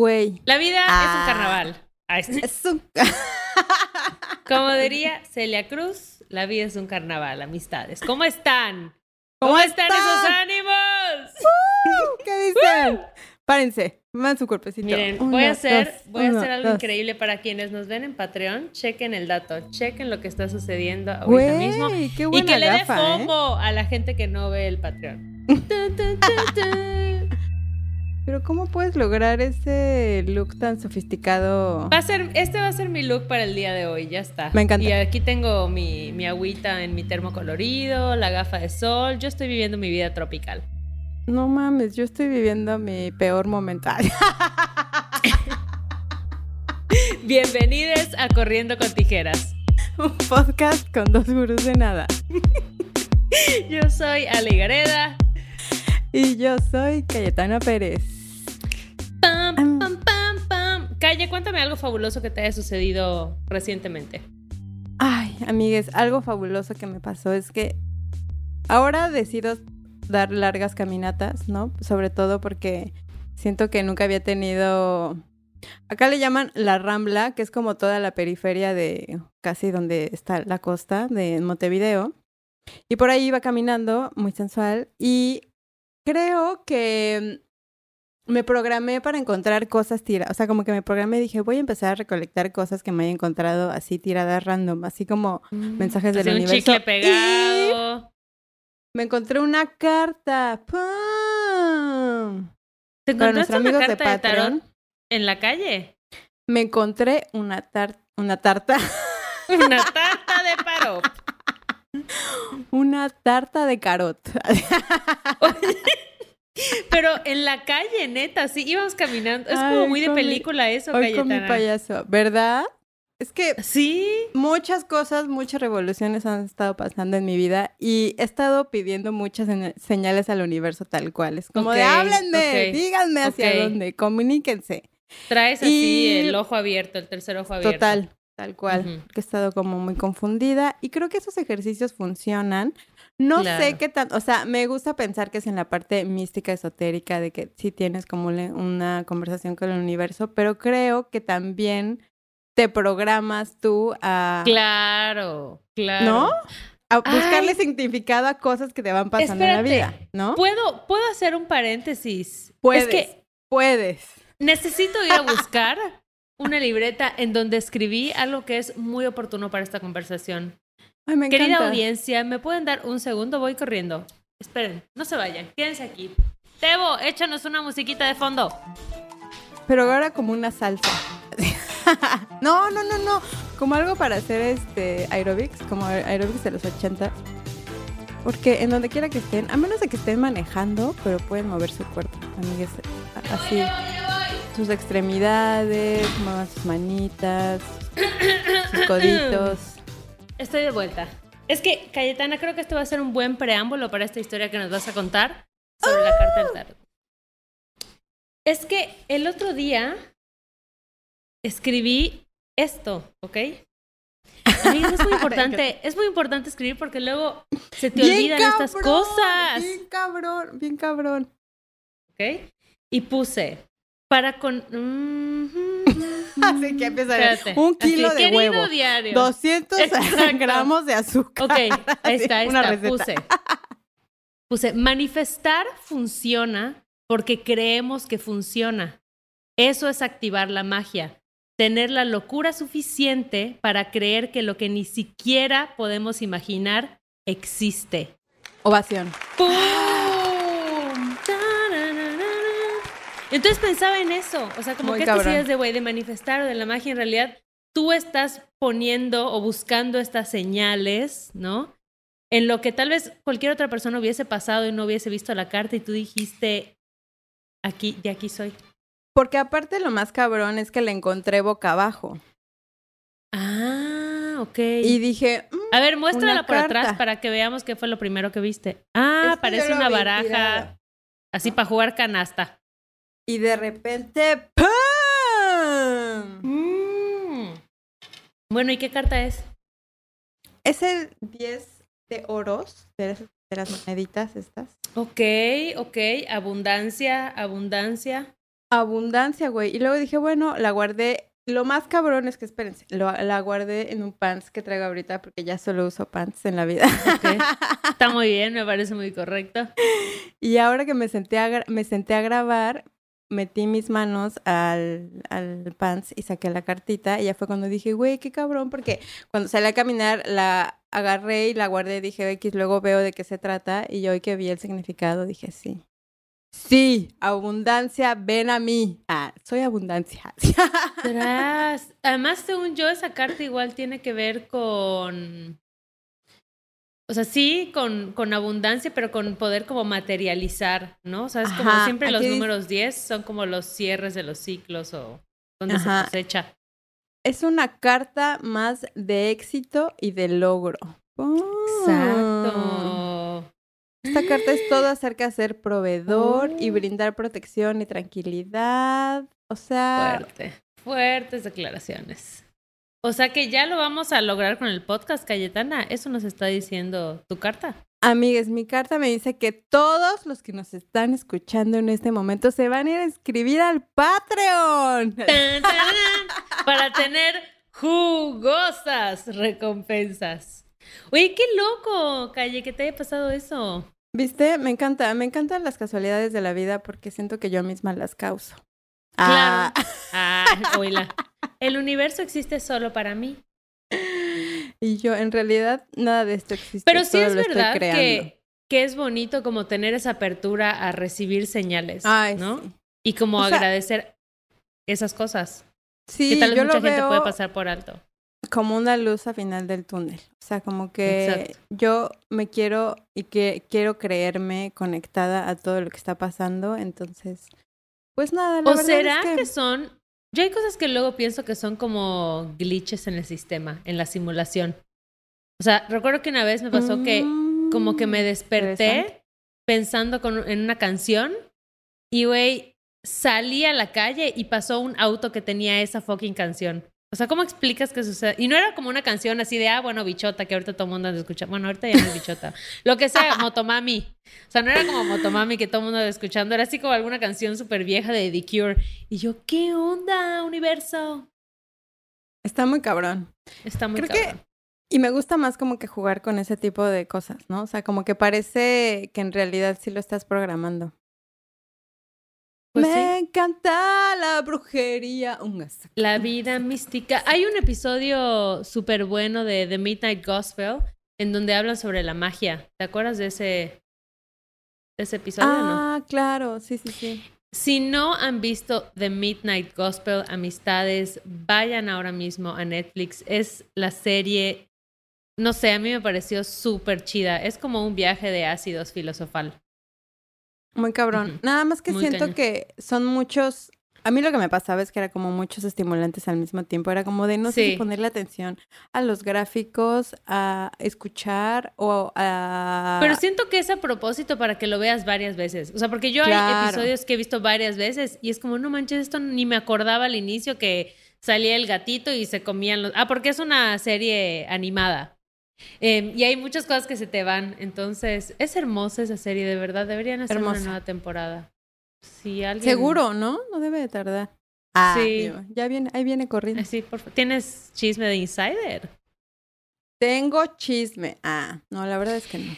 Güey. La vida Ah. es un carnaval. Es un... Como diría Celia Cruz, la vida es un carnaval, amistades. ¿Cómo están? ¿Cómo están, están? esos ánimos? ¿Qué dicen? Párense, muevan su cuerpecito. Miren, Uno, voy a hacer, dos, voy a hacer algo dos. increíble para quienes nos ven en Patreon. Chequen el dato, chequen lo que está sucediendo ahorita Güey, mismo. qué Y que le dé ¿eh? FOMO a la gente que no ve el Patreon. Pero ¿cómo puedes lograr ese look tan sofisticado? Va a ser, este va a ser mi look para el día de hoy, ya está. Me encanta. Y aquí tengo mi, mi agüita en mi termo colorido, la gafa de sol. Yo estoy viviendo mi vida tropical. No mames, yo estoy viviendo mi peor momento. Bienvenidos a Corriendo con Tijeras. Un podcast con dos gurús de nada. Yo soy Ale Gareda. Y yo soy Cayetana Pérez. Pam, pam, pam, pam. Calle, cuéntame algo fabuloso que te haya sucedido recientemente. Ay, amigues, algo fabuloso que me pasó es que ahora decido dar largas caminatas, ¿no? Sobre todo porque siento que nunca había tenido... Acá le llaman la Rambla, que es como toda la periferia de casi donde está la costa de Montevideo. Y por ahí iba caminando, muy sensual, y creo que me programé para encontrar cosas tiradas. O sea, como que me programé y dije, voy a empezar a recolectar cosas que me haya encontrado así tiradas random, así como mensajes del un universo. chicle pegado. Me encontré una carta. ¡Pum! ¿Te encontraste nuestros una amigos de carta de, tarot Patreon, en la calle? me encontré una, tar una tarta. Una tarta de paro. Una tarta de carot. Pero en la calle, neta, sí, íbamos caminando. Es como muy de mi- película eso, Hoy con mi Cayetana. payaso. ¿Verdad? Es que Sí. muchas cosas, muchas revoluciones han estado pasando en mi vida y he estado pidiendo muchas señales al universo tal cual. Es como de háblenme, díganme hacia dónde, comuníquense. Traes así Y- el ojo abierto, el tercer ojo abierto. Total, tal cual. Porque he estado como muy confundida y creo que esos ejercicios funcionan. No Claro. sé qué tan, o sea, me gusta pensar que es en la parte mística, esotérica, de que sí tienes como una conversación con el universo, pero creo que también te programas tú a, Claro, claro. ¿no? A buscarle Ay. significado a cosas que te van pasando en la vida, ¿no? ¿Puedo, ¿Puedo hacer un paréntesis? Puedes, Es que puedes. necesito ir a buscar una libreta en donde escribí algo que es muy oportuno para esta conversación. Ay, me Querida encanta. audiencia, ¿me pueden dar un segundo? Voy corriendo. Esperen, no se vayan, quédense aquí. Tebo, échanos una musiquita de fondo. Pero ahora como una salsa. no, no, no, no. Como algo para hacer este aerobics, como aerobics de los 80. Porque en donde quiera que estén, a menos de que estén manejando, pero pueden mover su cuerpo, amigues. Así. Sus extremidades, muevan sus manitas, sus coditos. Estoy de vuelta. Es que, Cayetana, creo que esto va a ser un buen preámbulo para esta historia que nos vas a contar sobre la carta del tarot. Es que el otro día escribí esto, ¿ok? Amigos, es muy importante, es muy importante escribir porque luego se te olvidan estas cosas, Bien cabrón, bien cabrón. ¿ok? Y puse para con... Así que Espérate. un kilo Así, de huevo. diario. 200 Exacto. gramos de azúcar. Ok, ahí está, ahí Una está. receta. Puse. Puse, manifestar funciona porque creemos que funciona. Eso es activar la magia. Tener la locura suficiente para creer que lo que ni siquiera podemos imaginar existe. Ovación. ¡Pum! Entonces pensaba en eso, o sea, como Muy que estas cabrón. ideas de, güey, de manifestar o de la magia, en realidad tú estás poniendo o buscando estas señales, ¿no? En lo que tal vez cualquier otra persona hubiese pasado y no hubiese visto la carta y tú dijiste, aquí, de aquí soy. Porque aparte lo más cabrón es que la encontré boca abajo. Ah, ok. Y dije, mm, A ver, muéstrala por atrás para que veamos qué fue lo primero que viste. Ah, Es que parece una baraja tirada. así para jugar canasta. Y de repente, ¡pum! Mm. Bueno, ¿y qué carta es? Es el 10 de oros, de, las- de las moneditas estas. Ok, ok, abundancia, abundancia. Abundancia, güey. Y luego dije, bueno, la guardé. Lo más cabrón es que, espérense, lo- la guardé en un pants que traigo ahorita porque ya solo uso pants en la vida. Está muy bien, me parece muy correcto. Y ahora que me senté a, me senté a grabar, metí mis manos al, al pants y saqué la cartita. Y ya fue cuando dije, güey, qué cabrón, porque cuando salí a caminar la agarré y la guardé. Dije, X, luego veo de qué se trata. Y hoy que vi el significado, dije, sí. Sí, abundancia, ven a mí. Ah, soy abundancia. Además, según yo, esa carta igual tiene que ver con. O sea, sí, con, con abundancia, pero con poder como materializar, ¿no? O sea, es como Ajá, siempre los números 10 son como los cierres de los ciclos o donde Ajá. se cosecha. es una carta más de éxito y de logro. Oh. Exacto. Esta carta es todo acerca de ser proveedor y Oh. brindar protección y tranquilidad. O sea, Fuerte. Fuertes declaraciones. O sea que ya lo vamos a lograr con el podcast, Cayetana. Eso nos está diciendo tu carta. amigues, mi carta me dice que todos los que nos están escuchando en este momento se van a ir a inscribir al Patreon. Tan, para tener jugosas recompensas. Oye, qué loco, Calle, que te haya pasado eso. ¿Viste? Me encanta, me encantan las casualidades de la vida porque siento que yo misma las causo. Claro. Ah, Ah, oíla. El universo existe solo para mí. y yo, en realidad, nada de esto existe. Pero sí todo es verdad que, que es bonito como tener esa apertura a recibir señales, Ay, ¿no? sí. Y como O sea, agradecer esas cosas. Sí, que tal vez yo mucha lo gente veo puede pasar por alto. como una luz a final del túnel. O sea, como que Exacto. yo me quiero y que quiero creerme conectada a todo lo que está pasando. Entonces, pues nada, la ¿O verdad será es que... que, son... Yo hay cosas que luego pienso que son como glitches en el sistema, en la simulación. O sea, recuerdo que una vez me pasó que como que me Mm, desperté pensando con, en una canción y, güey, salí a la calle y pasó un auto que tenía esa fucking canción. O sea, ¿cómo explicas que sucede? Y no era como una canción así de, ah, bueno, bichota, que ahorita todo el mundo anda escuchando. Bueno, ahorita ya no es bichota. Lo que sea, Motomami. O sea, no era como Motomami que todo el mundo anda escuchando. Era así como alguna canción súper vieja de The Cure. Y yo, ¿qué onda, universo? Está muy cabrón. Está muy Creo que- cabrón. Y me gusta más como que jugar con ese tipo de cosas, ¿no? O sea, como que parece que en realidad sí lo estás programando. Pues me sí. encanta la brujería. Un. La vida mística. Hay un episodio súper bueno de The Midnight Gospel en donde hablan sobre la magia. ¿Te acuerdas de ese, de ese episodio no? Ah, claro, sí, sí, sí. Si no han visto The Midnight Gospel, amistades, vayan ahora mismo a Netflix. Es la serie, no sé, a mí me pareció súper chida. Es como un viaje de ácidos filosofal. Muy cabrón. Nada más que Muy siento cañón. que son muchos. A mí lo que me pasaba es que era como muchos estimulantes al mismo tiempo. Era como de no sé Sí. si ponerle atención a los gráficos, a escuchar o a. Pero siento que es a propósito para que lo veas varias veces. O sea, porque yo hay episodios que he visto varias veces y es como, no manches, esto ni me acordaba al inicio que salía el gatito y se comían los... Ah, porque es una serie animada. Eh, y hay muchas cosas que se te van. Entonces, es hermosa esa serie, de verdad. Deberían hacer una nueva temporada. Si alguien... Seguro, ¿no? No debe de tardar. Ah, Sí. digo, ya viene, ahí viene corriendo. Sí, por. ¿Tienes chisme de Insider? Tengo chisme. Ah, no, la verdad es que no.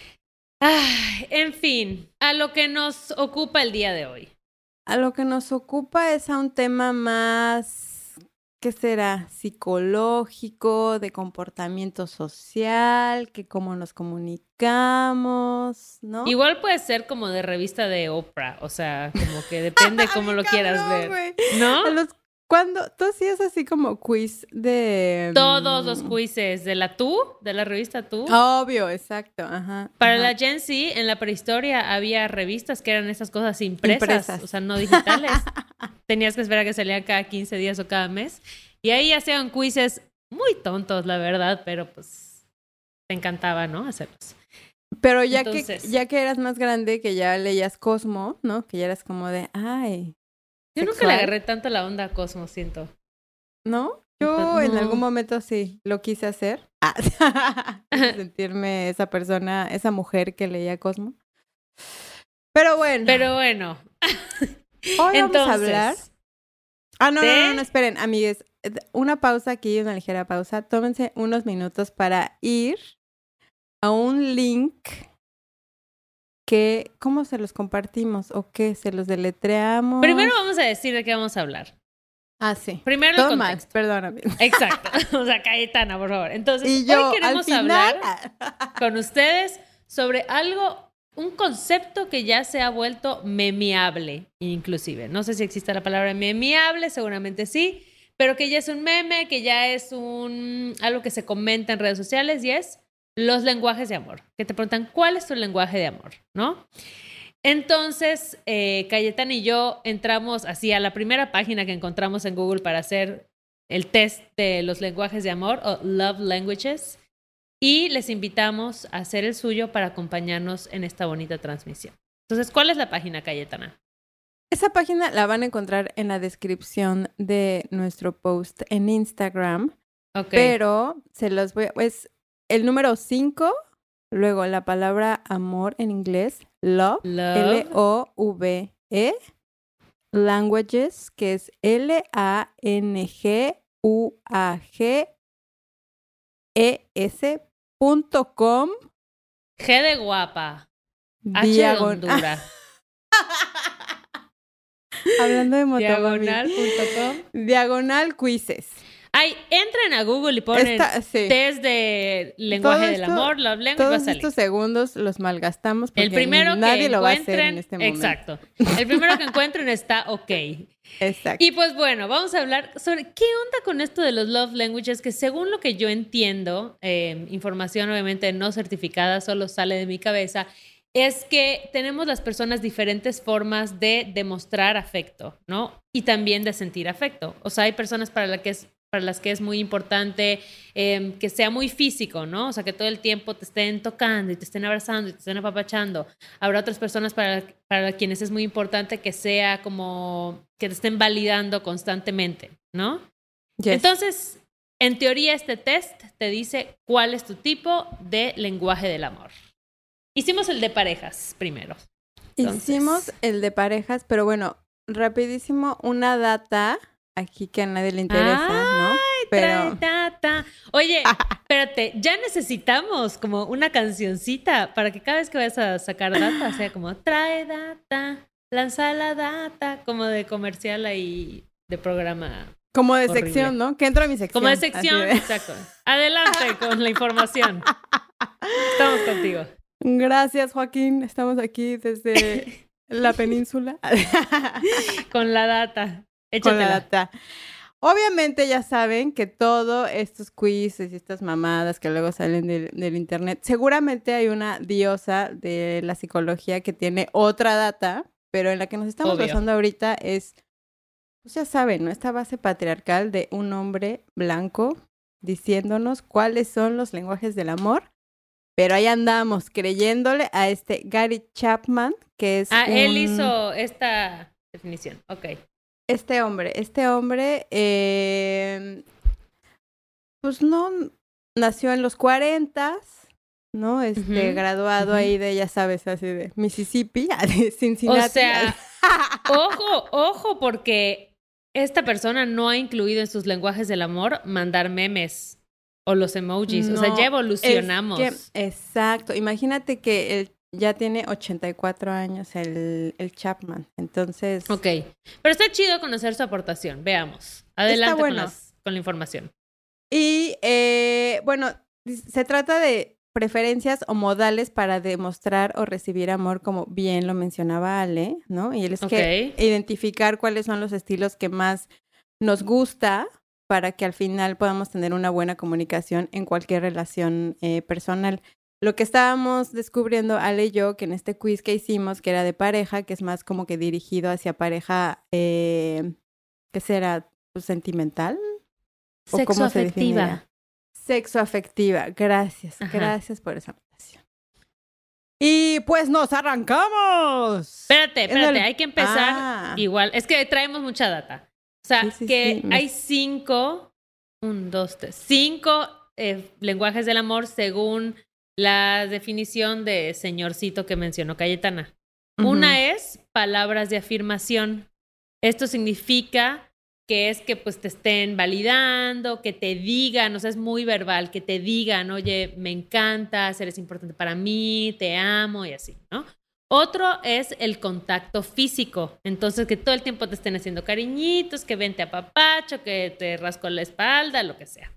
Ay, en fin, a lo que nos ocupa el día de hoy. A lo que nos ocupa es a un tema más, ¿qué será? Psicológico, de comportamiento social, que cómo nos comunicamos, ¿no? Igual puede ser como de revista de Oprah, o sea, como que depende cómo lo quieras ver. ¿No? A los, cuando tú hacías así como quiz de... Todos los mm, quizzes de la Tú, de la revista Tú. Obvio, exacto, ajá. Para ajá. la Gen Z, en la prehistoria había revistas que eran esas cosas impresas, Impresas. o sea, no digitales. Tenías que esperar a que salían cada 15 días o cada mes. Y ahí hacían quizzes muy tontos, la verdad, pero pues te encantaba, ¿no? Hacerlos. Pero ya Entonces- que ya que eras más grande, que ya leías Cosmo, ¿no? Que ya eras como de, ay, Yo nunca le agarré tanto la onda a Cosmo, siento. ¿no? Yo en algún momento sí lo quise hacer. Ah, sentirme esa persona, esa mujer que leía Cosmo. Pero bueno, Pero bueno, hoy vamos a hablar Ah, no, no, no, no, esperen, amigues. Una pausa aquí, una ligera pausa. Tómense unos minutos para ir a un link que, ¿cómo se los compartimos? ¿O qué? ¿Se los deletreamos? Primero vamos a decir de qué vamos a hablar. Ah, sí. Primero Todo el contexto. perdóname. Exacto. O sea, Cayetana, por favor. Entonces, Y yo, hoy queremos hablar con ustedes sobre algo, un concepto que ya se ha vuelto memeable, inclusive. No sé si existe la palabra memeable, seguramente sí, pero que ya es un meme, que ya es un algo que se comenta en redes sociales y es los lenguajes de amor. Que te preguntan, ¿cuál es tu lenguaje de amor? ¿No? Entonces, eh, Cayetana y yo entramos así a la primera página que encontramos en Google para hacer el test de los lenguajes de amor o Love Languages y les invitamos a hacer el suyo para acompañarnos en esta bonita transmisión. Entonces, ¿cuál es la página, Cayetana? Esa página la van a encontrar en la descripción de nuestro post en Instagram, Ok. pero se los voy a... Es el número 5, luego la palabra amor en inglés, love, Love. L-O-V-E, languages, que es L-A-N-G-U-A-G-E-S punto com G de guapa. H de Honduras. Hablando de motomami. Diagonal.com. Diagonal quizzes. Ay, entren a Google y ponen Esta- sí. test de lenguaje del amor, love language, va a Todos salir. estos segundos los malgastamos porque El primero nadie que lo va a hacer en este momento. exacto. El primero que encuentren está ok. Exacto. Y pues bueno, vamos a hablar sobre qué onda con esto de los love languages, que según lo que yo entiendo, eh, información obviamente no certificada, solo sale de mi cabeza, es que tenemos las personas diferentes formas de demostrar afecto, ¿no? Y también de sentir afecto. O sea, hay personas para, la que es, para las que es muy importante eh, que sea muy físico, ¿no? O sea, que todo el tiempo te estén tocando y te estén abrazando y te estén apapachando. Habrá otras personas para, para quienes es muy importante que sea como que te estén validando constantemente, ¿no? Yes. Entonces, en teoría, este test te dice cuál es tu tipo de lenguaje del amor. Hicimos el de parejas primero. entonces- Hicimos el de parejas, pero bueno, rapidísimo, una data aquí que a nadie le interesa, ¿no? Pero Trae data. Oye, espérate, ya necesitamos como una cancioncita para que cada vez que vayas a sacar data sea como trae data, lanza la data, como de comercial ahí de programa. como de Horrible. sección, ¿no? Que entro a mi sección. Como de sección, de- exacto. Adelante con la información. Estamos contigo. Gracias, Joaquín. Estamos aquí desde la península. Con la data. Con la Échatela. data. Obviamente ya saben que todos estos quizzes y estas mamadas que luego salen del, del internet, seguramente hay una diosa de la psicología que tiene otra data, pero en la que nos estamos Obvio. basando ahorita es, pues ya saben, ¿no? Esta base patriarcal de un hombre blanco diciéndonos cuáles son los lenguajes del amor. Pero ahí andamos creyéndole a este Gary Chapman, que es Ah, él hizo esta definición. Ok. Este hombre, este hombre, eh, pues no, nació en los 40, ¿no? Este, graduado ahí de, ya sabes, así de Mississippi, de Cincinnati. O sea, ojo, ojo, porque esta persona no ha incluido en sus lenguajes del amor mandar memes o los emojis. o sea, ya es evolucionamos. que- exacto, imagínate que él ya tiene 84 años, el, el Chapman, entonces... Ok. Pero está chido conocer su aportación. Veamos. Adelante bueno. con, las- con la información. Y eh, bueno, se trata de preferencias o modales para demostrar o recibir amor, como bien lo mencionaba Ale, ¿no? Y él es que identificar cuáles son los estilos que más nos gusta para que al final podamos tener una buena comunicación en cualquier relación eh, personal. Lo que estábamos descubriendo, Ale y yo, que en este quiz que hicimos, que era de pareja, que es más como que dirigido hacia pareja, eh, ¿qué será? Pues, ¿Sentimental? ¿O Sexo cómo afectiva. Sexo afectiva. Gracias, Ajá. gracias por esa. Y pues nos arrancamos. Espérate, espérate. el- Hay que empezar Ah. igual. Es que traemos mucha data. O sea, Sí, sí, que sí, hay cinco, un, dos, tres, cinco eh, lenguajes del amor según la definición de señorcito que mencionó Cayetana. Una es palabras de afirmación. Esto significa que es que pues te estén validando, que te digan, o sea, es muy verbal, que te digan, oye, me encantas, eres importante para mí, te amo y así, ¿no? Otro es el contacto físico. Entonces, que todo el tiempo te estén haciendo cariñitos, que vente a papacho, que te rasco la espalda, lo que sea.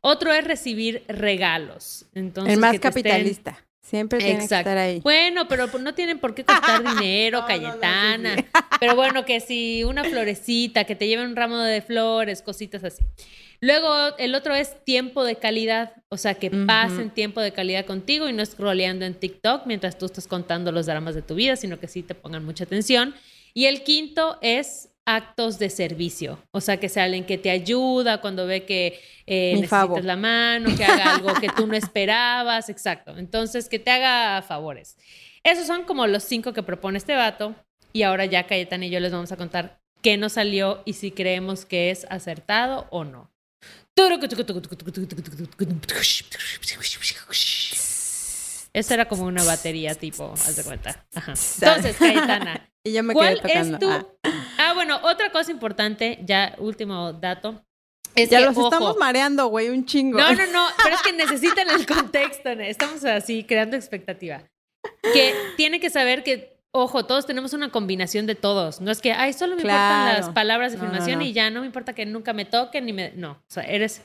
Otro es recibir regalos. Entonces, el más que te estén- capitalista. Siempre tiene que estar ahí. Bueno, pero no tienen por qué costar dinero, No, no, no, Cayetana. Pero bueno, que si una florecita, que te lleven un ramo de flores, cositas así. Luego, el otro es tiempo de calidad, o sea, que pasen tiempo de calidad contigo y no scrolleando en TikTok mientras tú estás contando los dramas de tu vida, sino que sí te pongan mucha atención. Y el quinto es actos de servicio, o sea, que sea alguien que te ayuda cuando ve que eh, necesitas la mano, que haga algo que tú no esperabas, exacto. Entonces, que te haga favores. Esos son como los cinco que propone este vato. Y ahora ya Cayetana y yo les vamos a contar qué nos salió y si creemos que es acertado o no. Eso era como una batería tipo, haz de cuenta. Ajá. Entonces, Cayetana, Y yo me quedé ¿cuál es tocando. tu... Ah, Ah, bueno, otra cosa importante, ya último dato. Es ya que, los ojo, estamos mareando, güey, un chingo. no, no, no, pero es que necesitan el contexto. Estamos así creando expectativa. Que tiene que saber que, ojo, todos tenemos una combinación de todos. No es que, ay, solo me importan las palabras de No, no, afirmación no. y ya no me importa que nunca me toquen ni me. No, o sea, eres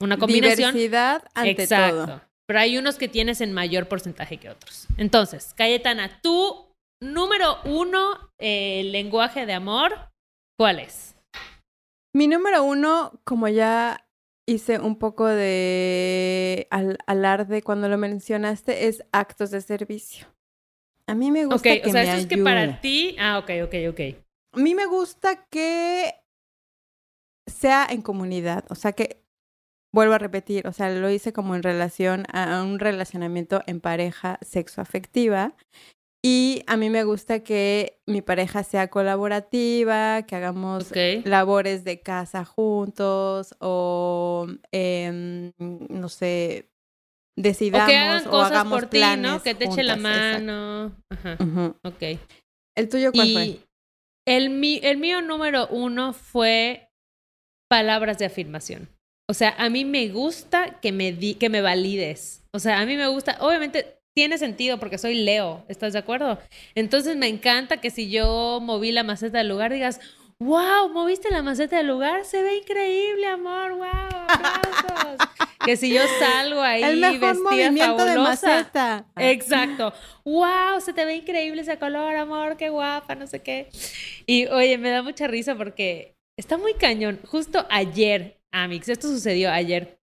una combinación. Diversidad ante Exacto. todo. Pero hay unos que tienes en mayor porcentaje que otros. Entonces, Cayetana, tu número uno eh, lenguaje de amor, ¿cuál es? Mi número uno, como ya hice un poco de al- alarde cuando lo mencionaste, es actos de servicio. A mí me gusta Ok, que o sea, me eso es que para ti. Ah, ok, ok, ok. A mí me gusta que sea en comunidad, o sea que vuelvo a repetir, o sea, lo hice como en relación a un relacionamiento en pareja sexoafectiva y a mí me gusta que mi pareja sea colaborativa, que hagamos labores de casa juntos o em, no sé, decidamos O que hagan o cosas hagamos por ti, ¿no? Que te eche la exacto. mano. Ajá. Ok. ¿El tuyo cuál Y fue? el, mi- el mío número uno fue palabras de afirmación. O sea, a mí me gusta que me, di- que me valides. O sea, a mí me gusta, obviamente tiene sentido porque soy Leo, ¿estás de acuerdo? Entonces me encanta que si yo moví la maceta del lugar digas, wow, moviste la maceta del lugar, se ve increíble, amor, wow, aplausos. que si yo salgo ahí El mejor vestida movimiento de fabulosa, maceta. Exacto. Wow, se te ve increíble ese color, amor, qué guapa, no sé qué. Y oye, me da mucha risa porque está muy cañón. Justo ayer, Amix, esto sucedió ayer.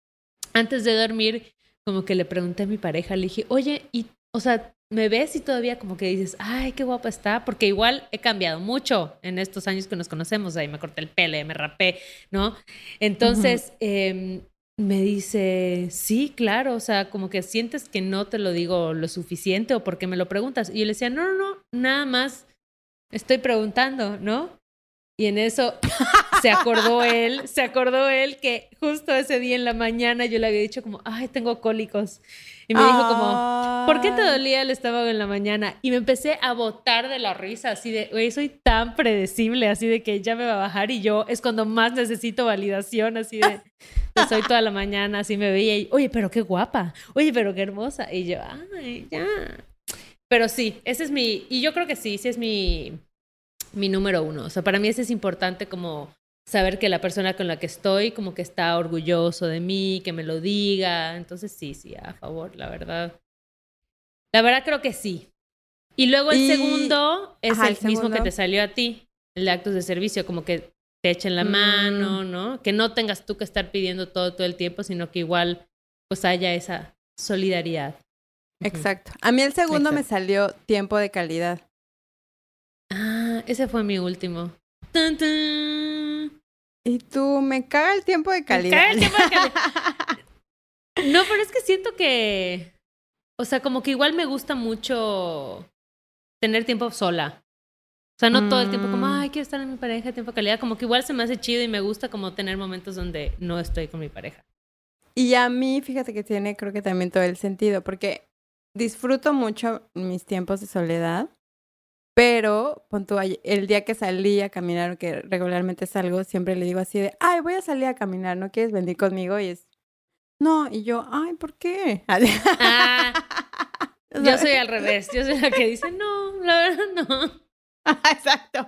Antes de dormir, como que le pregunté a mi pareja, le dije, oye, y, o sea, ¿me ves y todavía como que dices, ay, qué guapa está? Porque igual he cambiado mucho en estos años que nos conocemos. Ahí me corté el pelo, me rapé, ¿no? Entonces, em, me dice, sí, claro, o sea, como que sientes que no te lo digo lo suficiente o porque me lo preguntas. Y yo le decía, no, no, no, nada más estoy preguntando, ¿no? Y en eso se acordó él, se acordó él que justo ese día en la mañana yo le había dicho como, ay, tengo cólicos. Y me dijo como, ¿por qué te Ay. dolía el estómago en la mañana? Y me empecé a botar de la risa, así de, güey, soy tan predecible, así de que ya me va a bajar y yo es cuando más necesito validación, así de, de soy toda la mañana, así me veía y, oye, pero qué guapa, oye, pero qué hermosa. Y yo, ay, ya. Pero sí, ese es mi, y yo creo que sí, sí es mi, mi número uno. O sea, para mí ese es importante como saber que la persona con la que estoy como que está orgulloso de mí, que me lo diga. Entonces sí, sí, a favor, la verdad. La verdad creo que sí. Y luego el Y- segundo es Ajá, el, el mismo que te salió a ti, el de actos de servicio, como que te echen la Mm. mano, ¿no? Que no tengas tú que estar pidiendo todo todo el tiempo, sino que igual pues haya esa solidaridad. Exacto. A mí el segundo me salió tiempo de calidad. Ah, ese fue mi último. Tun, tun. Y tú, me caga el tiempo de calidad. caga el tiempo de calidad. No, pero es que siento que, o sea, como que igual me gusta mucho tener tiempo sola. O sea, no todo el tiempo como, Mm. ay, quiero estar en mi pareja, tiempo de calidad. Como que igual se me hace chido y me gusta como tener momentos donde no estoy con mi pareja. Y a mí, fíjate que tiene, creo que también todo el sentido, porque disfruto mucho mis tiempos de soledad, Pero, pon tú, ay- el día que salí a caminar, que regularmente salgo, siempre le digo así de, ay, voy a salir a caminar, ¿no quieres venir conmigo? Y es, no, y yo, ay, ¿por qué? Ah, yo soy al revés. Yo soy la que dice, no, la verdad no. Exacto.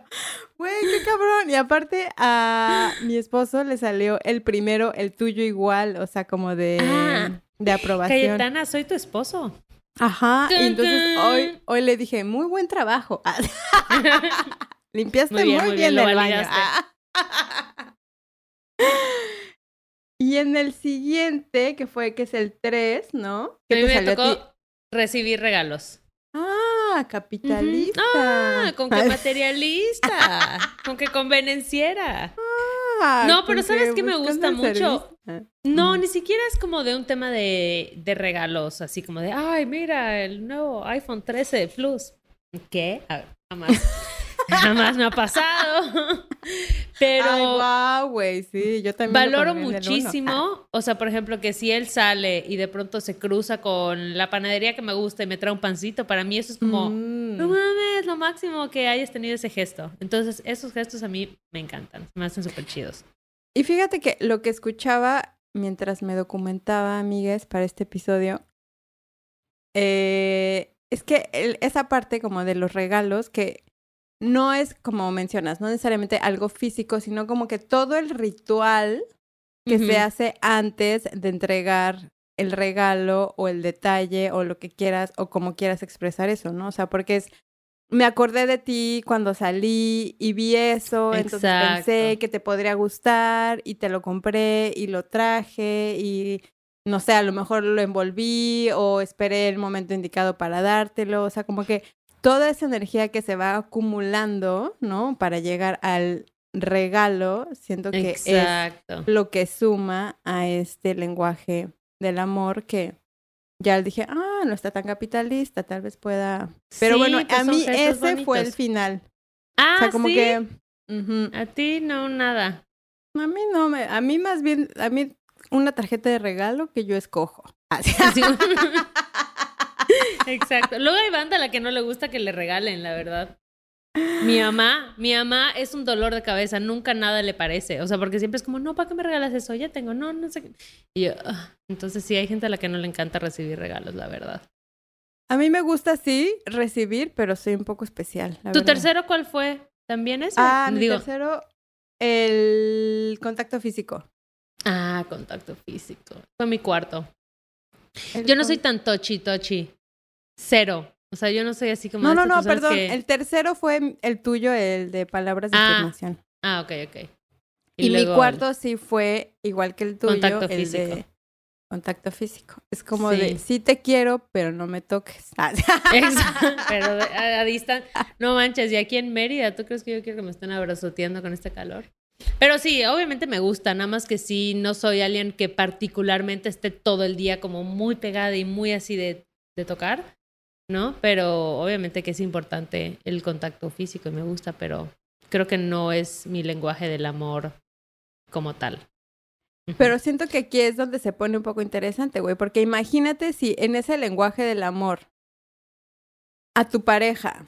Güey, qué cabrón. Y aparte a mi esposo le salió el primero, el tuyo igual, o sea, como de, Ah. de aprobación. Cayetana, soy tu esposo. Ajá. Y entonces hoy, hoy le dije, muy buen trabajo. Limpiaste Muy bien, muy bien, el baño. Y en el siguiente, que fue, que es el 3, ¿no? A ¿Qué mí te me salió a ti? tocó recibir regalos. Ah, capitalista. Ah, con que materialista, con que convenenciera. Ah, No, pero ¿sabes que qué me gusta mucho? No, Mm. ni siquiera es como de un tema de, de regalos, así como de, ay, mira, el nuevo iPhone 13 Plus. ¿Qué? A ver, jamás. jamás me ha pasado. Pero Ay, güey, sí, yo también. lo valoro muchísimo, o sea, por ejemplo, que si él sale y de pronto se cruza con la panadería que me gusta y me trae un pancito, para mí eso es como, Mm. no mames, lo máximo que hayas tenido ese gesto. Entonces, esos gestos a mí me encantan, me hacen súper chidos. Y fíjate que lo que escuchaba mientras me documentaba, amigues, para este episodio, eh, es que el- esa parte como de los regalos, que no es como mencionas, no necesariamente algo físico, sino como que todo el ritual que se hace antes de entregar el regalo o el detalle o lo que quieras o como quieras expresar eso, ¿no? O sea, porque es, me acordé de ti cuando salí y vi eso, entonces pensé que te podría gustar y te lo compré y lo traje y no sé, a lo mejor lo envolví o esperé el momento indicado para dártelo, o sea, como que toda esa energía que se va acumulando, ¿no? Para llegar al regalo, siento que es lo que suma a este lenguaje del amor que ya dije, ah, no está tan capitalista, tal vez pueda. Pero Sí, bueno, pues a mí ese fue el final. Ah, o sea, como ¿sí? que. A ti no, nada. a mí no me, a mí más bien, a mí una tarjeta de regalo que yo escojo. Así. Exacto. Luego hay banda a la que no le gusta que le regalen, la verdad. Mi mamá, mi mamá es un dolor de cabeza, nunca nada le parece. O sea, porque siempre es como, no, ¿para qué me regalas eso? Ya tengo, no, no sé. qué". Y yo, "Ah". entonces sí, hay gente a la que no le encanta recibir regalos, la verdad. A mí me gusta sí recibir, pero soy un poco especial. la ¿Tu verdad. tercero cuál fue? ¿También ese? Ah, mi tercero, el contacto físico. ah, contacto físico. Fue mi cuarto. El Yo no soy tan tochi, tochi. Cero. O sea, yo no soy así como. No, no, no, perdón. que- El tercero fue el tuyo, el de palabras de Ah, afirmación. Ah, ok, ok. Y, mi luego cuarto sí fue igual que el tuyo, Contacto el físico. de contacto físico. Es como Sí. de, sí te quiero, pero no me toques. Ah, Exacto, Pero a, a distancia. No manches, y aquí en Mérida, ¿tú crees que yo quiero que me estén abrazoteando con este calor? Pero sí, obviamente me gusta, nada más que sí, no soy alguien que particularmente esté todo el día como muy pegada y muy así de, de tocar, ¿no? Pero obviamente que es importante el contacto físico y me gusta, pero creo que no es mi lenguaje del amor como tal. Pero siento que aquí es donde se pone un poco interesante, güey, porque imagínate si en ese lenguaje del amor a tu pareja,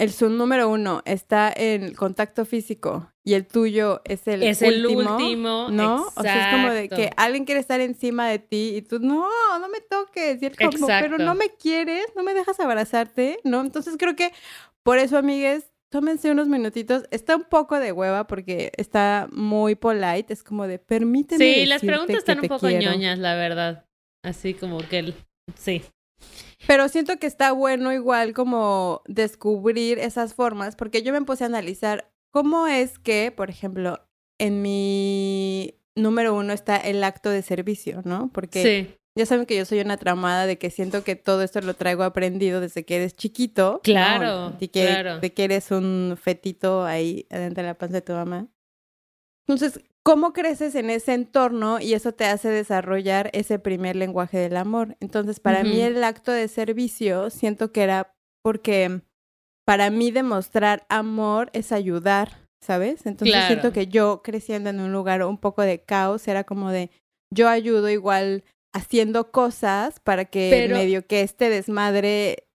el su número uno está en contacto físico y el tuyo es el es el último, último, ¿no? O sea, es como de que alguien quiere estar encima de ti y tú, no, no me toques. Y él como, pero no me quieres, no me dejas abrazarte, ¿no? Entonces creo que por eso, amigues, tómense unos minutitos. Está un poco de hueva porque está muy polite. Es como de, permíteme Sí, las preguntas están un poco quiero". ñoñas, la verdad. Así como que el... Sí. Pero siento que está bueno igual como descubrir esas formas, porque yo me puse a analizar cómo es que, por ejemplo, en mi número uno está el acto de servicio, ¿no? Porque Sí, ya saben que yo soy una tramada de que siento que todo esto lo traigo aprendido desde que eres chiquito. ¿no? Claro, De que, claro. de que eres un fetito ahí adentro de la panza de tu mamá. Entonces, ¿cómo creces en ese entorno y eso te hace desarrollar ese primer lenguaje del amor? Entonces, para mí el acto de servicio siento que era porque para mí demostrar amor es ayudar, ¿sabes? Entonces Claro. siento que yo creciendo en un lugar un poco de caos era como de yo ayudo igual haciendo cosas para que Pero- medio que este desmadre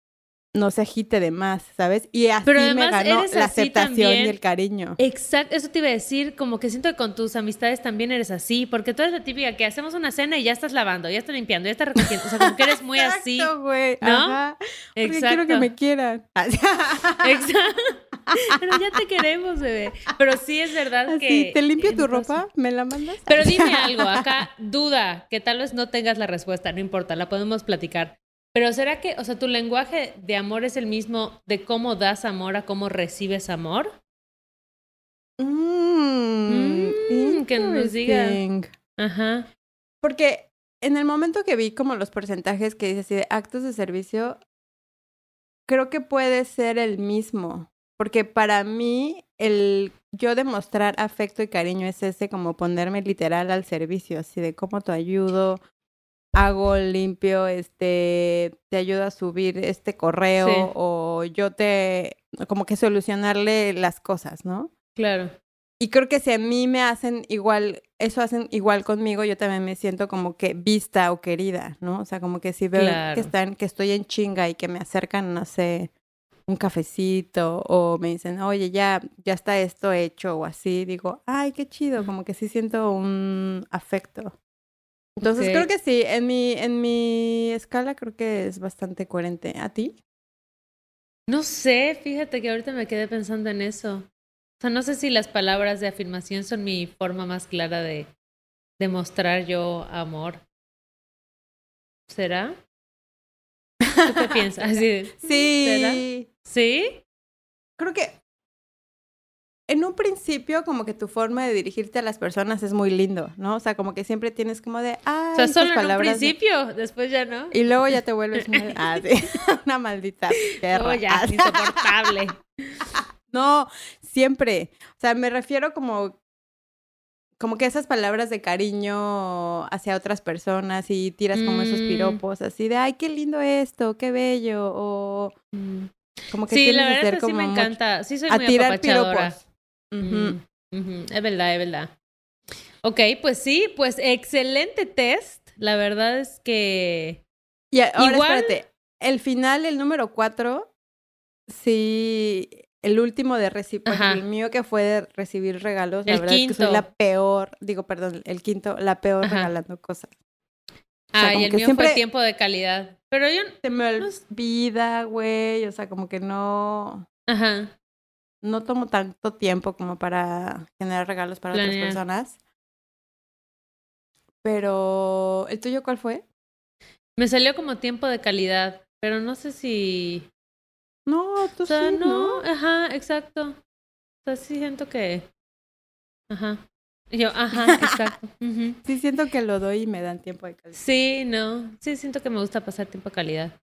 no se agite de más, ¿sabes? Y así me ganó la aceptación y el cariño. Exacto, eso te iba a decir, como que siento que con tus amistades también eres así, porque tú eres la típica que hacemos una cena y ya estás lavando, ya estás limpiando, ya estás recogiendo, o sea, como que eres muy así. Exacto, güey. ¿No? Exacto. quiero que me quieran. Exacto. Pero ya te queremos, bebé. Pero sí es verdad que... ¿Te limpio tu ropa? ¿Me la mandas? Pero dime algo, acá duda, que tal vez no tengas la respuesta, no importa, la podemos platicar. Pero ¿será que, o sea, tu lenguaje de amor es el mismo de cómo das amor a cómo recibes amor? Mmm, que nos diga. Ajá. Porque en el momento que vi como los porcentajes que dice así de actos de servicio, creo que puede ser el mismo. Porque para mí, el yo demostrar afecto y cariño es ese como ponerme literal al servicio, así de cómo te ayudo, hago limpio, este, te ayudo a subir este correo o yo te, como que solucionarle las cosas, ¿no? Claro. Y creo que si a mí me hacen igual, eso hacen igual conmigo, yo también me siento como que vista o querida, ¿no? O sea, como que si veo que están, que estoy en chinga y que me acercan, no sé, un cafecito o me dicen, oye, ya, ya está esto hecho o así, digo, ay, qué chido, como que sí siento un afecto. Entonces creo que sí, en mi, en mi escala creo que es bastante coherente. ¿A ti? No sé, fíjate que ahorita me quedé pensando en eso. O sea, no sé si las palabras de afirmación son mi forma más clara de demostrar yo amor. ¿Será? ¿Tú qué piensas? sí. ¿Sí? Creo que en un principio como que tu forma de dirigirte a las personas es muy lindo, ¿no? O sea, como que siempre tienes como de, ah, o sea, solo en un principio, después ya no. Y luego ya te vuelves muy, ah, una maldita perra. Oh, ya, insoportable. no, siempre. O sea, me refiero como como que esas palabras de cariño hacia otras personas y tiras como esos mm. piropos así de, ay, qué lindo esto, qué bello, o mm. como que sí, la verdad es que sí me encanta, sí soy muy a tirar piropos. Es verdad, es verdad. Ok, pues sí, pues excelente test. La verdad es que. Y ahora Igual... espérate, el final, el número cuatro, sí, el último de recibir, el mío que fue de recibir regalos, la verdad es que soy la peor, digo, perdón, el quinto, la peor regalando cosas. ah, y el mío fue tiempo de calidad. Pero yo. Se me olvida, güey. O sea, como que no. Ajá no tomo tanto tiempo como para generar regalos para otras personas. Pero, ¿el tuyo cuál fue? Me salió como tiempo de calidad, pero no sé si... No, tú o sea, sí, no, ajá, exacto. O sea, sí siento que... Ajá. yo, ajá, exacto. Sí siento que lo doy y me dan tiempo de calidad. Sí, no. Sí siento que me gusta pasar tiempo de calidad.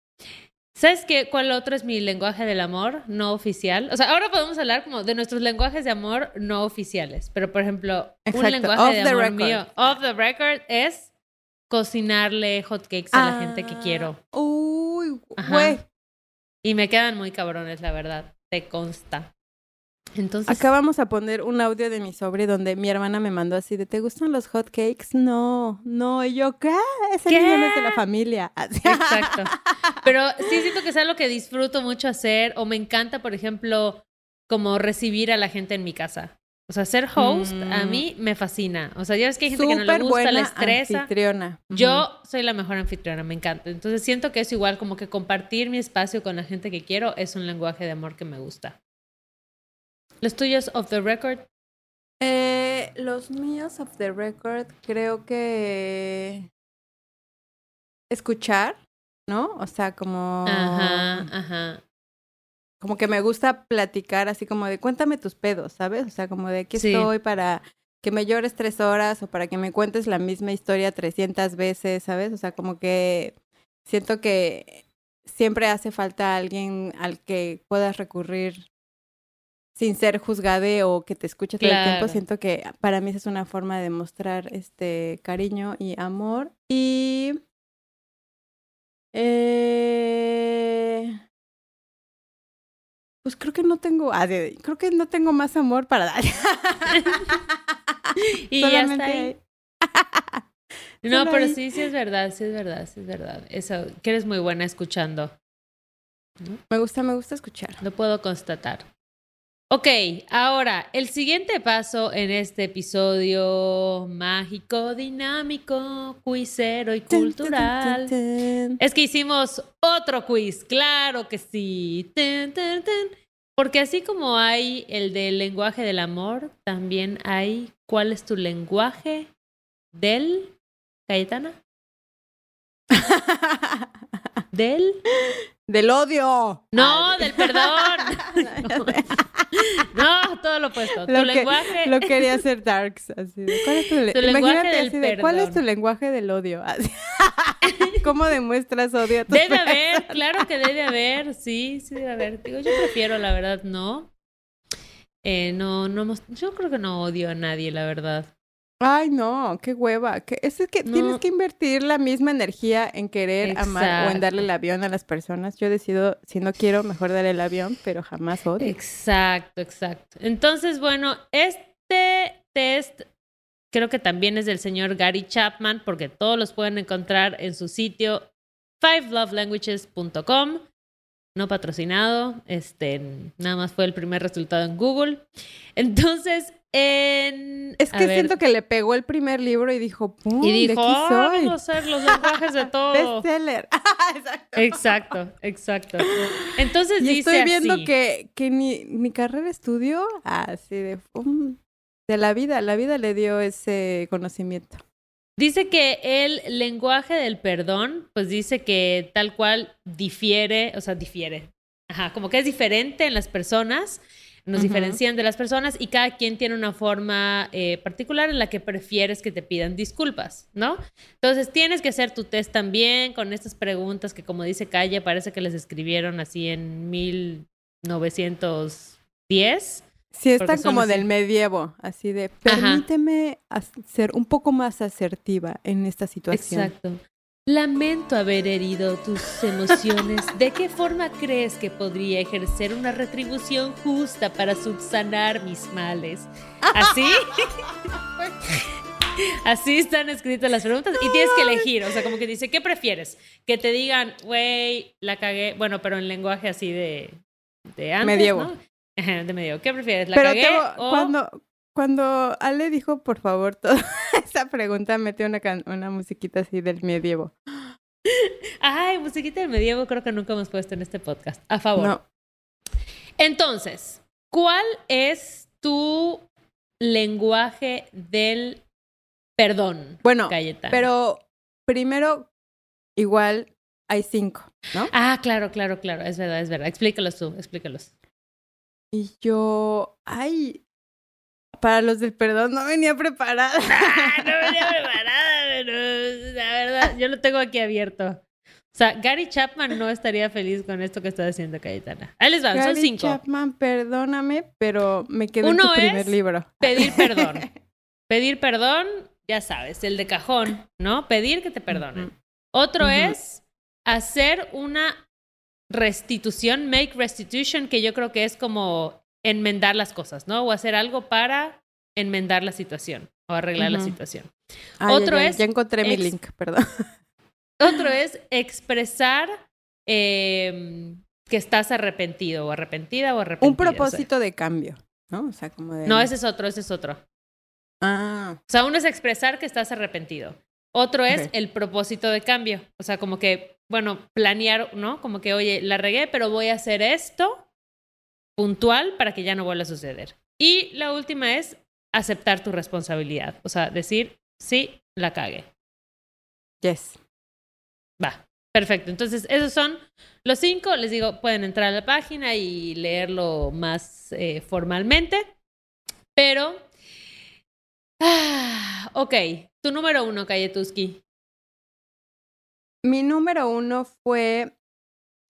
¿Sabes qué? ¿Cuál otro es mi lenguaje del amor no oficial? O sea, ahora podemos hablar como de nuestros lenguajes de amor no oficiales. Pero, por ejemplo, un lenguaje de amor mío, off the record, es cocinarle hotcakes a la gente que quiero. Ah, uy, güey. Y me quedan muy cabrones, la verdad. Te consta. Entonces, Acá vamos a poner un audio de mi sobre donde mi hermana me mandó así de ¿te gustan los hot cakes? No, no, y yo, ¿qué? Ese niño no es de la familia. Exacto. Pero sí siento que es algo que disfruto mucho hacer o me encanta, por ejemplo, como recibir a la gente en mi casa. O sea, ser host a mm. mí me fascina. O sea, ya ves que hay gente que no le gusta, la estresa. Anfitriona. Yo soy la mejor anfitriona, me encanta. Entonces siento que es igual como que compartir mi espacio con la gente que quiero es un lenguaje de amor que me gusta. ¿Los tuyos off the record? Eh, los míos off the record creo que escuchar, ¿no? O sea, como... Ajá, ajá. Como que me gusta platicar así como de cuéntame tus pedos, ¿sabes? O sea, como de aquí estoy para que me llores tres horas o para que me cuentes la misma historia 300 veces, ¿sabes? O sea, como que siento que siempre hace falta alguien al que puedas recurrir sin ser juzgade o que te escuche todo el tiempo. Siento que para mí es una forma de mostrar este cariño y amor. Y eh, pues creo que no tengo, ah, creo que no tengo más amor para dar. y ya está ahí. no, pero sí, sí es verdad, sí es verdad, sí es verdad. Eso, que eres muy buena escuchando. Me gusta, me gusta escuchar. Lo puedo constatar. Ok, ahora, el siguiente paso en este episodio mágico, dinámico, quizero y cultural es que hicimos otro quiz, claro que sí. Porque así como hay el del lenguaje del amor, también hay cuál es tu lenguaje del Cayetana. del del odio. No, del perdón. no, todo lo opuesto. tu lenguaje. Lo quería hacer darks. Así ¿Cuál es tu, lenguaje del? ¿Cuál es tu lenguaje del odio? ¿Cómo demuestras odio a tu Debe haber, claro que debe haber. Sí, sí debe haber. Digo, yo prefiero, la verdad, no. Eh, no, no, yo creo que no odio a nadie, la verdad. Ay, no, qué hueva. Que, es que tienes que invertir la misma energía en querer amar o en darle el avión a las personas. Yo decido, si no quiero, mejor darle el avión, pero jamás odio. Exacto, exacto. Entonces, bueno, este test creo que también es del señor Gary Chapman, porque todos los pueden encontrar en su sitio fivelovelanguages.com. No patrocinado, este, nada más fue el primer resultado en Google. Entonces, es que siento que le pegó el primer libro y dijo, ¡pum! Y dijo, oh, vamos a ser los lenguajes de todo. Bestseller. exacto. Exacto, Entonces y dice estoy viendo que, que mi, mi carrera estudió así de, de la vida. La vida le dio ese conocimiento. Dice que el lenguaje del perdón, pues dice que tal cual difiere, o sea, difiere. Ajá, como que es diferente en las personas nos diferencian de las personas y cada quien tiene una forma eh, particular en la que prefieres que te pidan disculpas, ¿no? Entonces tienes que hacer tu test también con estas preguntas que como dice Calle, parece que les escribieron así en 1910. Sí, están como del medievo, así de, permíteme ser un poco más asertiva en esta situación. Exacto. Lamento haber herido tus emociones. ¿De qué forma crees que podría ejercer una retribución justa para subsanar mis males? ¿Así? Así están escritas las preguntas y tienes que elegir. O sea, como que dice, ¿qué prefieres? Que te digan, güey, la cagué. Bueno, pero en lenguaje así de, de antes, medievo. De medievo. ¿Qué prefieres? ¿La cagué? o... cuando, cuando Ale dijo, por favor, toda esa pregunta, metió una, una musiquita así del medievo. Ay, musiquita del medievo creo que nunca hemos puesto en este podcast. A favor. No. Entonces, ¿cuál es tu lenguaje del perdón? Bueno, pero primero, igual hay cinco, ¿no? Ah, claro, claro, claro. Es verdad, es verdad. Explícalos tú, explícalos. Y yo, ay, para los del perdón no venía preparada. no venía preparada, pero la verdad, yo lo tengo aquí abierto. O sea, Gary Chapman no estaría feliz con esto que está haciendo Cayetana. Ahí les van, son cinco. Gary Chapman, perdóname, pero me quedé en tu primer libro. Pedir perdón. pedir perdón, ya sabes, el de cajón, ¿no? Pedir que te perdonen. Otro es hacer una restitución, make restitution, que yo creo que es como enmendar las cosas, ¿no? O hacer algo para enmendar la situación o arreglar la situación. otro es... Ya encontré mi link, perdón. Otro es expresar em, que estás arrepentido o arrepentida o arrepentida. Un propósito de cambio, ¿no? O sea, como de... No, ese es otro, ese es otro. Ah. O sea, uno es expresar que estás arrepentido. Otro es el propósito de cambio. O sea, como que, bueno, planear, ¿no? Como que, oye, la regué, pero voy a hacer esto puntual para que ya no vuelva a suceder. Y la última es aceptar tu responsabilidad, o sea, decir, sí, la cague. Yes. Va, perfecto. Entonces, esos son los cinco. Les digo, pueden entrar a la página y leerlo más eh, formalmente. Pero, ah, ok, tu número uno, Kayetuski. Mi número uno fue,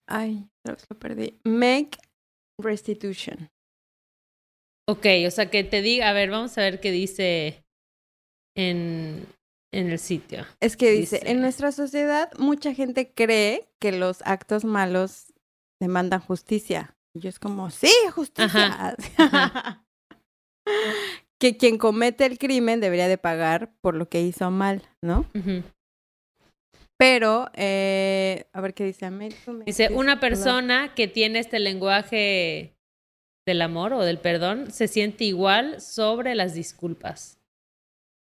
ay, lo perdí. Make restitution. Ok, o sea que te diga, a ver, vamos a ver qué dice en, en el sitio. Es que dice, en nuestra sociedad mucha gente cree que los actos malos demandan justicia. Y yo es como, sí, justicia. que quien comete el crimen debería de pagar por lo que hizo mal, ¿no? Pero, eh, a ver qué dice. Dice, una persona que tiene este lenguaje del amor o del perdón se siente igual sobre las disculpas.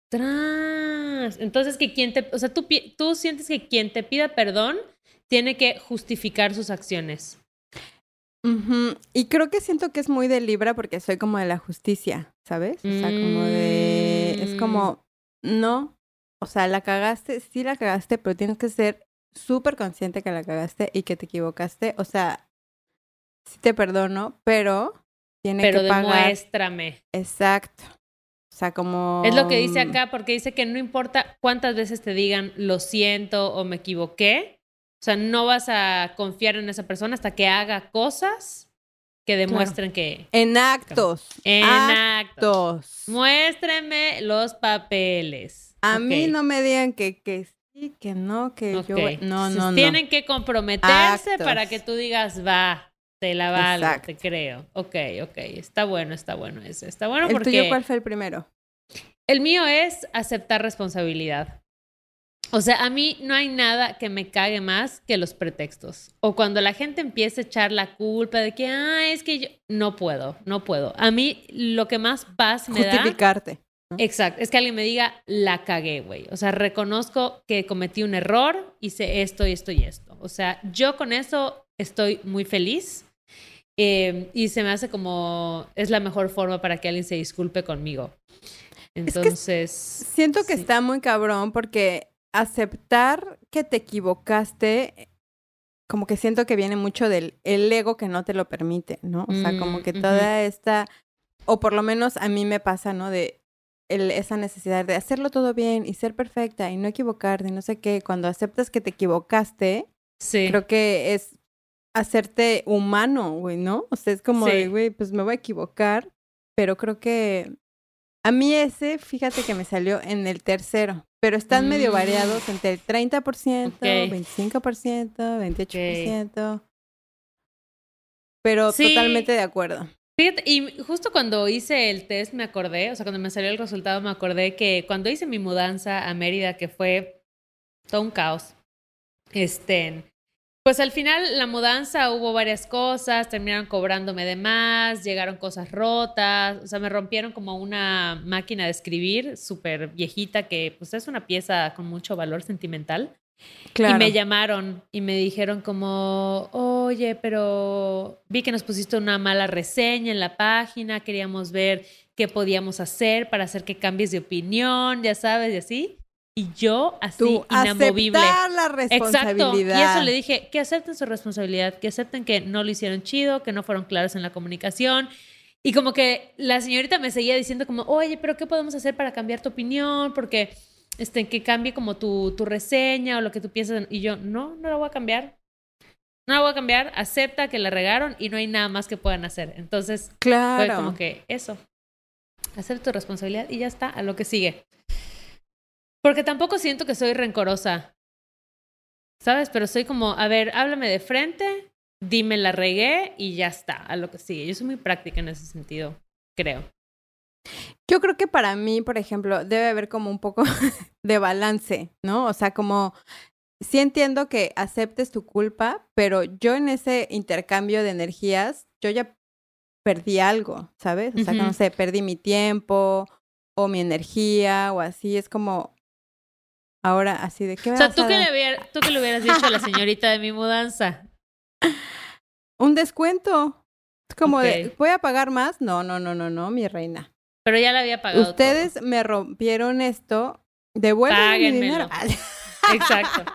Tras. Entonces, que quien te, o sea, tú, tú sientes que quien te pida perdón tiene que justificar sus acciones. Y creo que siento que es muy de Libra porque soy como de la justicia, ¿sabes? O sea, como de... Es como, mm. no, o sea, la cagaste, sí la cagaste, pero tienes que ser súper consciente que la cagaste y que te equivocaste. O sea, sí te perdono, pero tiene que pagar. Pero demuéstrame. Exacto. O sea, como... Es lo que dice acá, porque dice que no importa cuántas veces te digan lo siento o me equivoqué, o sea, no vas a confiar en esa persona hasta que haga cosas que demuestren que... En actos. En actos. Muéstrenme los papeles. A mí no me digan que, que sí, que no, que yo... No, no, no. Tienen que comprometerse para que tú digas, va, te la valgo, te creo. Ok, ok. Está bueno, está bueno ese. Está bueno ¿El porque... tuyo cuál fue el primero? El mío es aceptar responsabilidad. O sea, a mí no hay nada que me cague más que los pretextos. O cuando la gente empieza a echar la culpa de que, ah, es que yo no puedo, no puedo. A mí lo que más paz me da. Justificarte. Exacto, es que alguien me diga, la cagué, güey. O sea, reconozco que cometí un error, hice esto y esto y esto. O sea, yo con eso estoy muy feliz. Eh, y se me hace como, es la mejor forma para que alguien se disculpe conmigo. Entonces... siento que está muy cabrón porque aceptar que te equivocaste, como que siento que viene mucho del el ego que no te lo permite, ¿no? O sea, como mm, que toda esta, o por lo menos a mí me pasa, ¿no? De el, esa necesidad de hacerlo todo bien y ser perfecta y no equivocarte, no sé qué. Cuando aceptas que te equivocaste, sí. creo que es hacerte humano, güey, ¿no? O sea, es como güey, pues me voy a equivocar, pero creo que a mí ese, fíjate que me salió en el tercero, pero están medio mm. variados entre el 30%, 25%, 28%. Pero totalmente de acuerdo. Fíjate, y justo cuando hice el test me acordé, o sea, cuando me salió el resultado me acordé que cuando hice mi mudanza a Mérida, que fue todo un caos, este, pues al final la mudanza hubo varias cosas, terminaron cobrándome de más, llegaron cosas rotas, o sea, me rompieron como una máquina de escribir súper viejita que pues es una pieza con mucho valor sentimental. Claro. Y me llamaron y me dijeron como, oye, pero vi que nos pusiste una mala reseña en la página, queríamos ver qué podíamos hacer para hacer que cambies de opinión, ya sabes, y así. Y yo así Tú, inamovible. Aceptar la responsabilidad. Exacto. Y eso le dije, que acepten su responsabilidad, que acepten que no lo hicieron chido, que no fueron claros en la comunicación. Y como que la señorita me seguía diciendo como, oye, pero ¿qué podemos hacer para cambiar tu opinión? Porque este, que cambie como tu, tu reseña o lo que tú piensas. Y yo, no, no la voy a cambiar. No la voy a cambiar. Acepta que la regaron y no hay nada más que puedan hacer. Entonces, claro. fue como que eso. Acepta tu responsabilidad y ya está, a lo que sigue. Porque tampoco siento que soy rencorosa. ¿Sabes? Pero soy como, a ver, háblame de frente, dime la regué y ya está, a lo que sigue. Yo soy muy práctica en ese sentido, creo. Yo creo que para mí, por ejemplo, debe haber como un poco de balance, ¿no? O sea, como sí entiendo que aceptes tu culpa, pero yo en ese intercambio de energías, yo ya perdí algo, ¿sabes? O sea, no sé, perdí mi tiempo o mi energía o así. Es como, Ahora, así de qué O sea, ¿tú qué, le tú le hubieras dicho a la señorita de mi mudanza. Un descuento. Como de, ¿voy a pagar más? No, no, no, no, no, mi reina. Pero ya la había pagado. Ustedes me rompieron esto. Devuelven mi dinero. Exacto.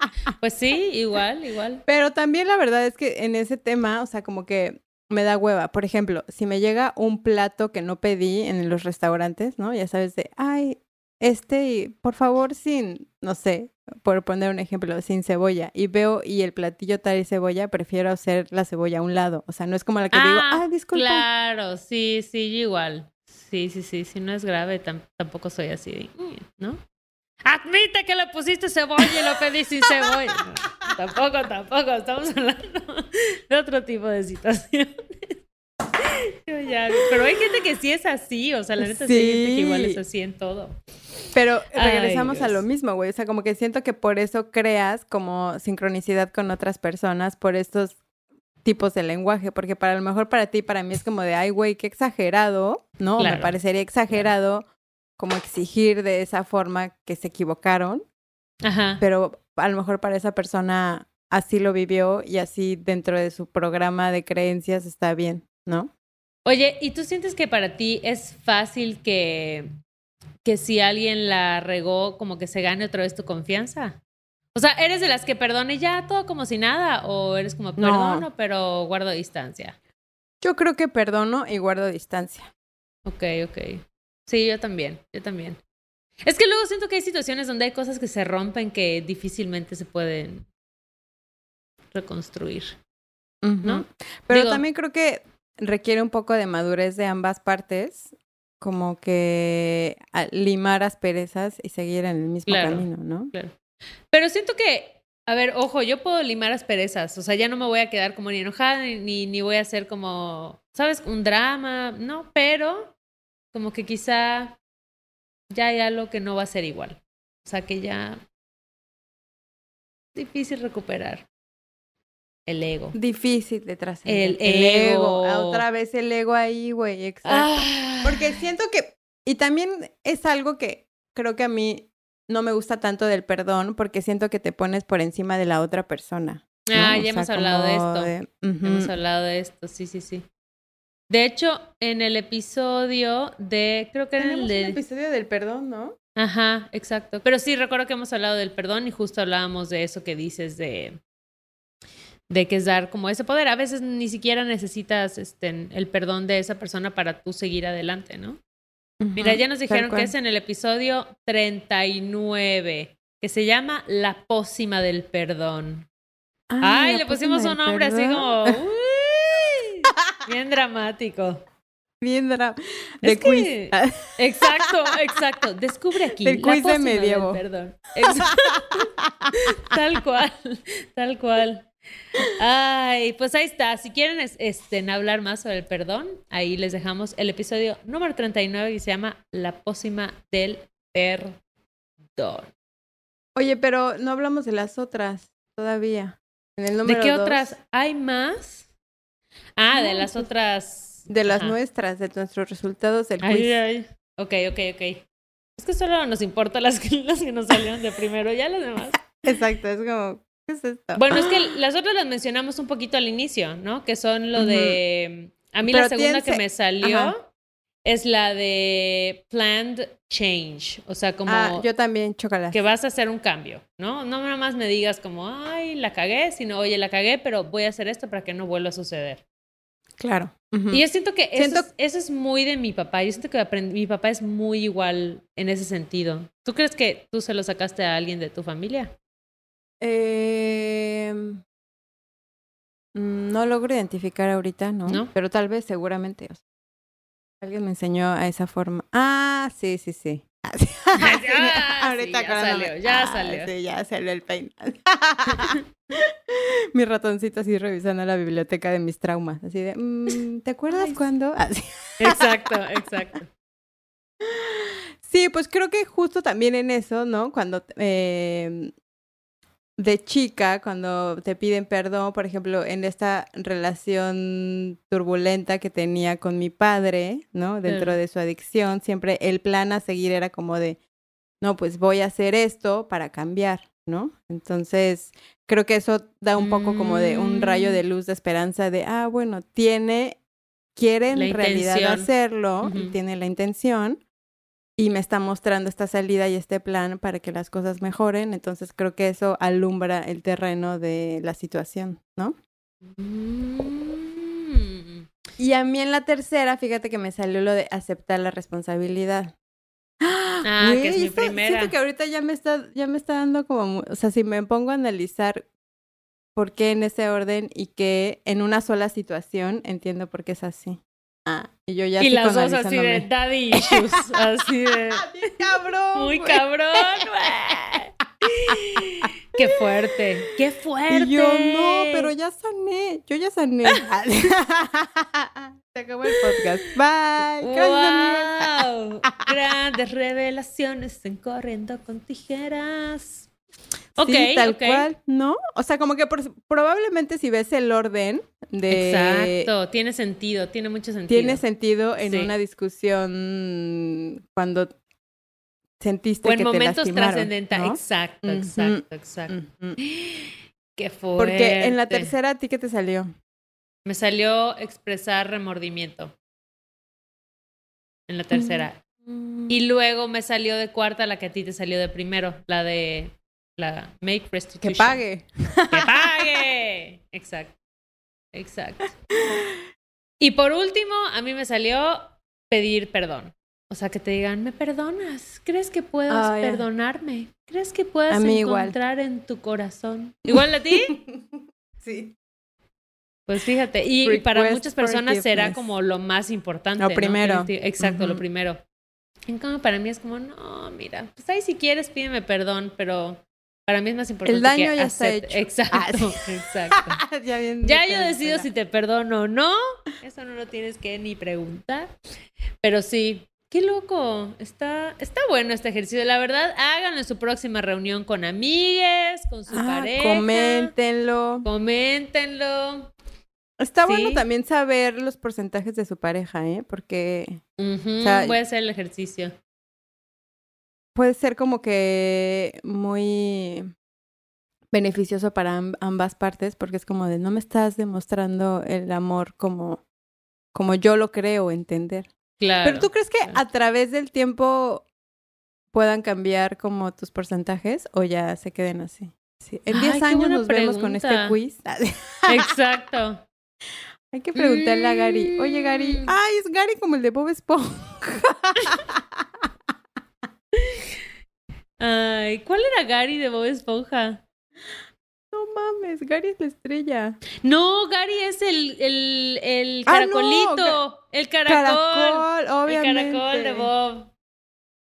Pues sí, igual, igual. Pero también la verdad es que en ese tema, o sea, como que me da hueva. Por ejemplo, si me llega un plato que no pedí en los restaurantes, ¿no? Ya sabes de, ay, este, por favor, sin, no sé, por poner un ejemplo, sin cebolla, y veo y el platillo tal y cebolla, prefiero hacer la cebolla a un lado. O sea, no es como la que digo, ah, disculpa. Claro, sí, sí, igual. Sí, sí, sí, si no es grave, tampoco soy así, ¿no? Admite que le pusiste cebolla y lo pedí sin cebolla. tampoco, tampoco, estamos hablando de otro tipo de situaciones. Yo ya. Pero hay gente que sí es así, o sea, la neta sí, hay gente que igual es así en todo. Pero regresamos a lo mismo, güey. O sea, como que siento que por eso creas como sincronicidad con otras personas, por estos tipos de lenguaje, porque para lo mejor para ti, para mí es como de, ay, güey, qué exagerado, ¿no? Me parecería exagerado como exigir de esa forma que se equivocaron, Ajá. pero a lo mejor para esa persona así lo vivió y así dentro de su programa de creencias está bien, ¿no? Oye, ¿y tú sientes que para ti es fácil que, que si alguien la regó, como que se gane otra vez tu confianza? O sea, ¿eres de las que perdone ya todo como si nada? ¿O eres como perdono, pero guardo distancia? Yo creo que perdono y guardo distancia. Ok, ok. Sí, yo también, yo también. Es que luego siento que hay situaciones donde hay cosas que se rompen que difícilmente se pueden reconstruir. ¿No? Pero también creo que requiere un poco de madurez de ambas partes, como que limar asperezas y seguir en el mismo camino, ¿no? Claro. Pero siento que, a ver, ojo, yo puedo limar asperezas, o sea, ya no me voy a quedar como ni enojada, ni, ni voy a hacer como, ¿sabes? Un drama, no, pero como que quizá ya hay algo que no va a ser igual. O sea, que ya difícil recuperar el ego. Difícil de trascender. El, el, ego. Otra vez el ego ahí, güey. Exacto. Ah. Porque siento que. Y también es algo que creo que a mí no me gusta tanto del perdón, porque siento que te pones por encima de la otra persona. Ah, ya hemos hablado de esto. Hemos hablado de esto, sí, sí, sí. De hecho, en el episodio de. Creo que era el de. episodio del perdón, ¿no? Ajá, exacto. Pero sí, recuerdo que hemos hablado del perdón y justo hablábamos de eso que dices de de que es dar como ese poder. A veces ni siquiera necesitas este, el perdón de esa persona para tú seguir adelante, ¿no? Mira, ya nos dijeron que es en el episodio 39, que se llama La pócima del perdón. Ay, le pusimos un nombre así como... bien dramático. Bien dramático. De quiz. exacto, exacto. Descubre aquí. El quiz de medievo. Perdón. tal cual, tal cual. Ay, pues ahí está. Si quieren este, hablar más sobre el perdón, ahí les dejamos el episodio número 39 que se llama La pócima del perdón. Oye, pero no hablamos de las otras todavía. ¿De qué otras? ¿Hay más? Ah, de las pues, otras. De las nuestras, de nuestros resultados del quiz. Ay, Ok, ok, ok. Es que solo nos importa las que, las que nos salieron de primero, ya las demás. Exacto, es como, bueno, es que las otras las mencionamos un poquito al inicio, ¿no? Que son lo de... A mí la segunda que me salió es la de planned change. O sea, como... Ah, yo también, chocolate. Que vas a hacer un cambio, ¿no? No nada más me digas como, ay, la cagué, sino, oye, la cagué, pero voy a hacer esto para que no vuelva a suceder. Claro. Y yo siento que eso, Es, muy de mi papá. Yo siento que mi papá es muy igual en ese sentido. ¿Tú crees que tú se lo sacaste a alguien de tu familia? Eh, no logro identificar ahorita, ¿no? Pero tal vez, seguramente. alguien me enseñó a esa forma. Ah, sí, sí, sí. Ah, ahorita ya salió, ya ah, salió. Sí, ya salió el peine. Mi ratoncito así revisando la biblioteca de mis traumas. Así de, mm, ¿te acuerdas cuándo? Exacto, exacto. Sí, pues creo que justo también en eso, ¿no? Cuando eh, de chica, cuando te piden perdón, por ejemplo, en esta relación turbulenta que tenía con mi padre, ¿no? Dentro de su adicción, siempre el plan a seguir era como de, no, pues voy a hacer esto para cambiar, ¿no? Entonces, creo que eso da un poco como de un rayo de mm. luz de esperanza de, ah, bueno, tiene, quiere en realidad hacerlo, tiene la intención, y me está mostrando esta salida y este plan para que las cosas mejoren. Entonces creo que eso alumbra el terreno de la situación, ¿no? Mm. Y a mí en la tercera, fíjate que me salió lo de aceptar la responsabilidad. Ah, que es mi primera. Siento que ahorita ya me está, ya me está dando como, o sea, si me pongo a analizar por qué en ese orden y que en una sola situación entiendo por qué es así. Ah, y yo ya Y las dos así de daddy issues, así de... cabrón! Muy cabrón, Qué fuerte, qué fuerte. Y yo, no, pero ya sané, yo ya sané. Se acabó el podcast. Bye. Gracias, wow. Grandes revelaciones en corriendo con tijeras. Ok, sí, tal cual, ¿no? O sea, como que por- probablemente si ves el orden de... Exacto, tiene sentido, tiene mucho sentido. Tiene sentido en Sí. una discusión cuando sentiste o en que momentos trascendentales. ¿no? Exacto, exacto, exacto. Ujú. Qué fuerte. Porque en la tercera, ¿a ti qué te salió? Me salió expresar remordimiento. En la tercera. Y luego me salió de cuarta la que a ti te salió de primero, la de la make restitution. Que pague. ¡Que pague! Exacto. Exacto. Y por último, a mí me salió pedir perdón. O sea, que te digan, ¿me perdonas? ¿Crees que puedas Ah, perdonarme? ¿Crees que puedas igual. encontrar en tu corazón? ¿Igual a ti? Sí. Pues fíjate, y, para muchas personas será como lo más importante. Lo ¿no? primero. Exacto, lo primero. En cambio, para mí es como, no, mira, pues ahí si quieres pídeme perdón, pero para mí es más importante El daño que ya está hecho. Exacto, Ah, exacto. ya bien Ya yo decido si te perdono o no. Eso no lo tienes que ni preguntar. Pero sí, qué loco. Está, está bueno este ejercicio. La verdad, háganlo en su próxima reunión con amigues, con su Ah, pareja. coméntenlo. Coméntenlo. Está bueno también saber los porcentajes de su pareja, ¿eh? Porque Ujú, O sea, Voy a hacer el ejercicio. Puede ser como que muy beneficioso para am- ambas partes, porque es como de no me estás demostrando el amor como, como yo lo creo entender. Claro. Pero tú crees que claro. a través del tiempo puedan cambiar como tus porcentajes o ya se queden así? Sí. En Ay, 10 qué años nos vemos con este pregunta. quiz. Exacto. Hay que preguntarle a Gary. Oye, Gary. Mm. Ay, es Gary como el de Bob Esponja. Ay, ¿cuál era Gary de Bob Esponja? No mames, Gary es la estrella. No, Gary es el, el, el Ah, no, caracolito. el caracol. Caracol, El caracol de Bob.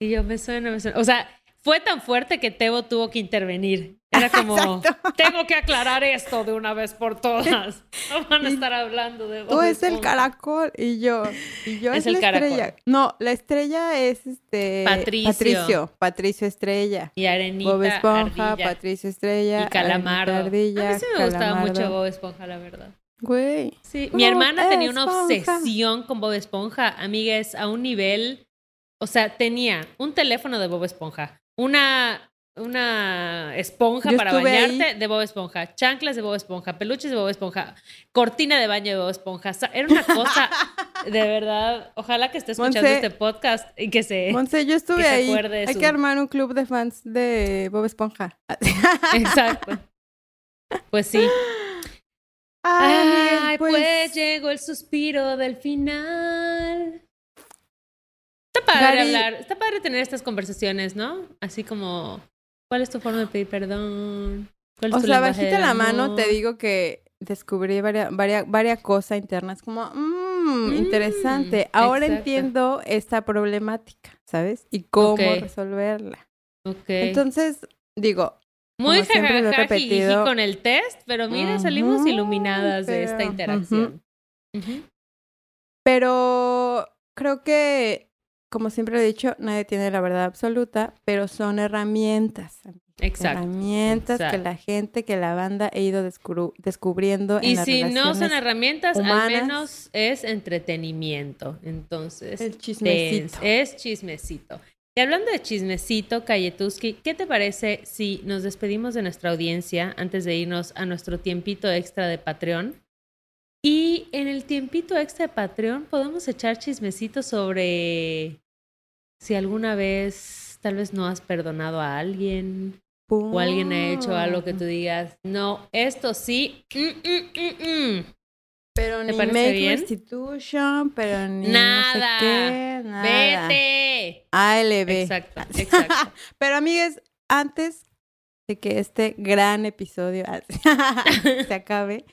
Y yo me suena, me suena. O sea, fue tan fuerte que Tebo tuvo que intervenir. Era como, Exacto. tengo que aclarar esto de una vez por todas. No van a estar hablando de Bob Tú es el caracol y yo. Y yo Es es, el la caracol. estrella. No, la estrella es este. Patricio. Patricio. Patricio Estrella. Y Arenita, Bob Esponja, Ardilla. Patricio Estrella. y Calamardo. Ardilla, a mí sí me gustaba mucho Bob Esponja, la verdad. Güey. Sí, mi hermana tenía una obsesión con Bob Esponja, amigues, a un nivel, o sea, tenía un teléfono de Bob Esponja, una una esponja Yo para bañarte ahí. de Bob Esponja, chanclas de Bob Esponja, peluches de Bob Esponja, cortina de baño de Bob Esponja. Era una cosa de verdad. Ojalá que esté escuchando este podcast y que se Monse, yo estuve que ahí. Hay su- que armar un club de fans de Bob Esponja. Exacto. Pues sí. Ay, Ay, Miguel, pues... llegó el suspiro del final. Está padre Gary- hablar, está padre tener estas conversaciones, ¿no? Así como, ¿cuál es tu forma de pedir perdón? ¿Cuál es O tu sea, bajita la mano te digo que descubrí varias, varias, varias cosas internas como, mmm, Mm, interesante. Ahora exacto. entiendo esta problemática, ¿sabes? Y cómo resolverla. Ok. Entonces, digo, Muy como siempre lo he jajaja, jijiji repetido. con el test, pero mira, salimos iluminadas de esta interacción. Pero creo que, como siempre he dicho, nadie tiene la verdad absoluta, pero son herramientas. Exacto. Herramientas que la gente, que la banda ha ido descubru- descubriendo en Y las si no son herramientas, al menos es entretenimiento. Entonces, El chismecito. Es, es chismecito. Y hablando de chismecito, Cayetuski, ¿qué te parece si nos despedimos de nuestra audiencia antes de irnos a nuestro tiempito extra de Patreon? Y en el tiempito extra de Patreon podemos echar chismecito sobre si alguna vez tal vez no has perdonado a alguien o alguien ha hecho algo que tú digas, no, esto sí, mm, mm, mm, mm". Pero ¿Te ni parece make bien? restitution, pero ni Nada. no sé qué, nada. Vete. ALB. Exacto, exacto. Pero amigues, antes de que este gran episodio se acabe,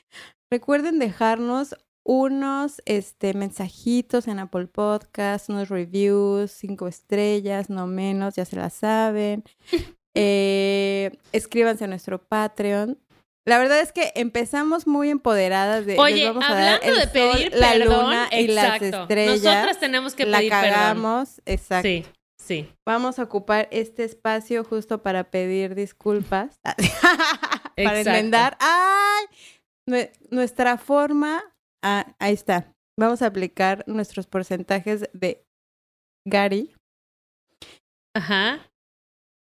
recuerden dejarnos unos este, mensajitos en Apple Podcast, unos reviews, cinco estrellas, no menos, ya se la saben. Eh, escríbanse a nuestro Patreon. La verdad es que empezamos muy empoderadas de Oye, les vamos a hablando dar el de pedir sol, la perdón, luna y las estrellas. Nosotras tenemos que la pedir perdón. cagamos, exacto. Sí, sí. Vamos a ocupar este espacio justo para pedir disculpas. para enmendar. ¡Ay! Nue- nuestra forma. ah, ahí está. Vamos a aplicar nuestros porcentajes de Gary. Ajá.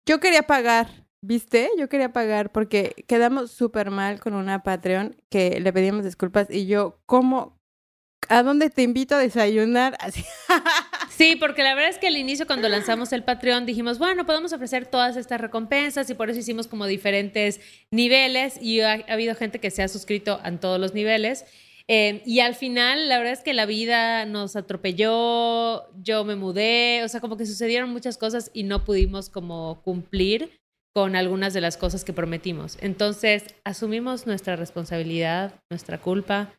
Yo quería pagar, ¿viste? Yo quería pagar porque quedamos súper mal con una Patreon que le pedimos disculpas y yo, ¿cómo? ¿A dónde te invito a desayunar? Así. Sí, porque la verdad es que al inicio cuando lanzamos el Patreon dijimos, bueno, podemos ofrecer todas estas recompensas y por eso hicimos como diferentes niveles y ha, ha habido gente que se ha suscrito en todos los niveles. Eh, y al final, la verdad es que la vida nos atropelló, yo me mudé, o sea, como que sucedieron muchas cosas y no pudimos como cumplir con algunas de las cosas que prometimos. Entonces, asumimos nuestra responsabilidad, nuestra culpa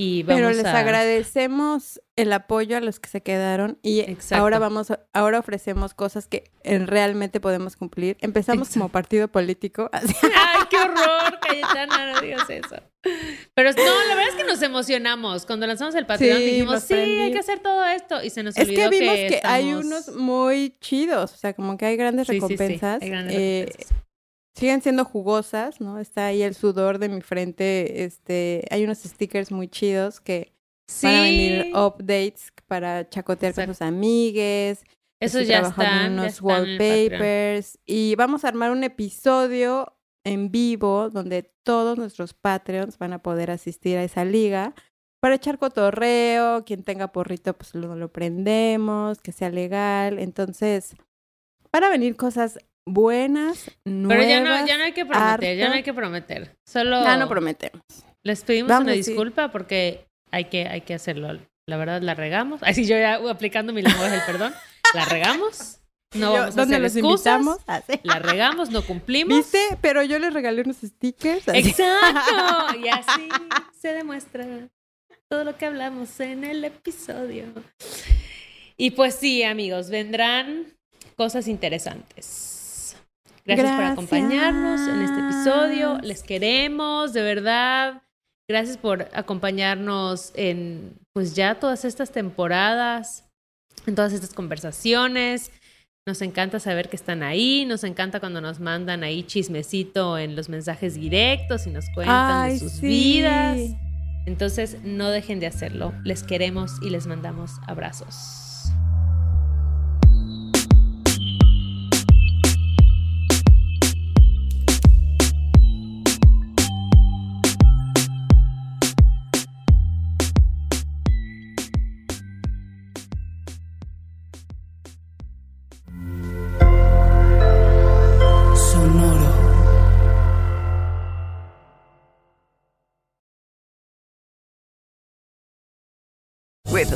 y vamos Pero les a... agradecemos el apoyo a los que se quedaron y Exacto. ahora vamos, a- ahora ofrecemos cosas que realmente podemos cumplir. Empezamos como partido político. Ay, qué horror, Cayetana, no digas eso. Pero no, la verdad es que nos emocionamos. Cuando lanzamos el Patreon Sí, dijimos, sí, hay que hacer todo esto. Y se nos Es olvidó que vimos que, hay estamos- unos muy chidos, o sea, como que hay grandes Sí, sí, sí, recompensas. hay grandes eh, recompensas. Siguen siendo jugosas, ¿no? Está ahí el sudor de mi frente, este, hay unos stickers muy chidos que van a venir Sí, updates para chacotear con sus amigues. Estoy ya están. en ya unos están wallpapers y vamos a armar un episodio en vivo donde todos nuestros Patreons van a poder asistir a esa liga para echar cotorreo, quien tenga porrito pues lo, lo prendemos, que sea legal, entonces van a venir cosas buenas, nuevas. Pero ya no, ya no hay que prometer, ya no hay que prometer. Solo Ya no prometemos. les pedimos Vamos una disculpa porque hay que, hay que hacerlo. La verdad, la regamos. Así yo ya aplicando mi lenguaje del perdón. La regamos. No Yo- vamos a ¿Dónde hacer los excusas. invitamos? Ah. La regamos, no cumplimos. ¿Viste? Pero yo les regalé unos stickers. así. Exacto. Y así se demuestra todo lo que hablamos en el episodio. Y pues sí, amigos, vendrán cosas interesantes. Gracias, por acompañarnos en este episodio. Les queremos, de verdad. Gracias por acompañarnos en pues ya todas estas temporadas, en todas estas conversaciones. Nos encanta saber que están ahí, nos encanta cuando nos mandan ahí chismecito en los mensajes directos y nos cuentan Ay, de sus sí. vidas. Entonces, no dejen de hacerlo. Les queremos y les mandamos abrazos.